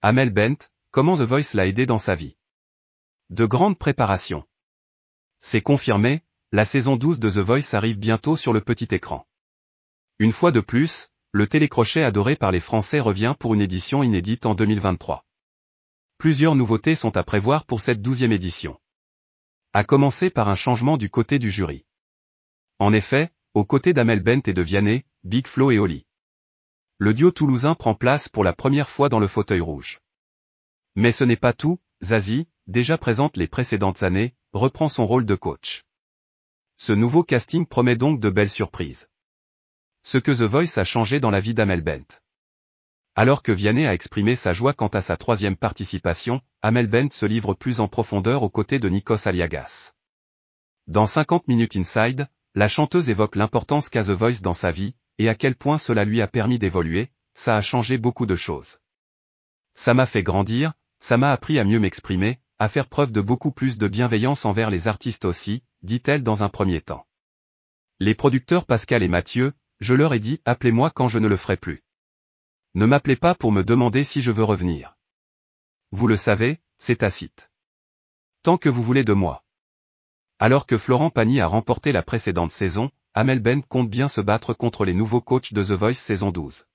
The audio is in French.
Amel Bent, comment The Voice l'a aidé dans sa vie? De grandes préparations. C'est confirmé, la saison 12 de The Voice arrive bientôt sur le petit écran. Une fois de plus, le télécrochet adoré par les Français revient pour une édition inédite en 2023. Plusieurs nouveautés sont à prévoir pour cette douzième édition. À commencer par un changement du côté du jury. En effet, aux côtés d'Amel Bent et de Vianney, Big Flo et Oli. Le duo toulousain prend place pour la première fois dans le fauteuil rouge. Mais ce n'est pas tout, Zazie, déjà présente les précédentes années, reprend son rôle de coach. Ce nouveau casting promet donc de belles surprises. Ce que The Voice a changé dans la vie d'Amel Bent. Alors que Vianney a exprimé sa joie quant à sa troisième participation, Amel Bent se livre plus en profondeur aux côtés de Nikos Aliagas. Dans 50 minutes inside, la chanteuse évoque l'importance qu'a The Voice dans sa vie, et à quel point cela lui a permis d'évoluer, ça a changé beaucoup de choses. Ça m'a fait grandir, ça m'a appris à mieux m'exprimer, à faire preuve de beaucoup plus de bienveillance envers les artistes aussi, dit-elle dans un premier temps. Les producteurs Pascal et Mathieu, je leur ai dit, appelez-moi quand je ne le ferai plus. Ne m'appelez pas pour me demander si je veux revenir. Vous le savez, c'est tacite. Tant que vous voulez de moi. Alors que Florent Pagny a remporté la précédente saison, Amel Ben compte bien se battre contre les nouveaux coachs de The Voice saison 12.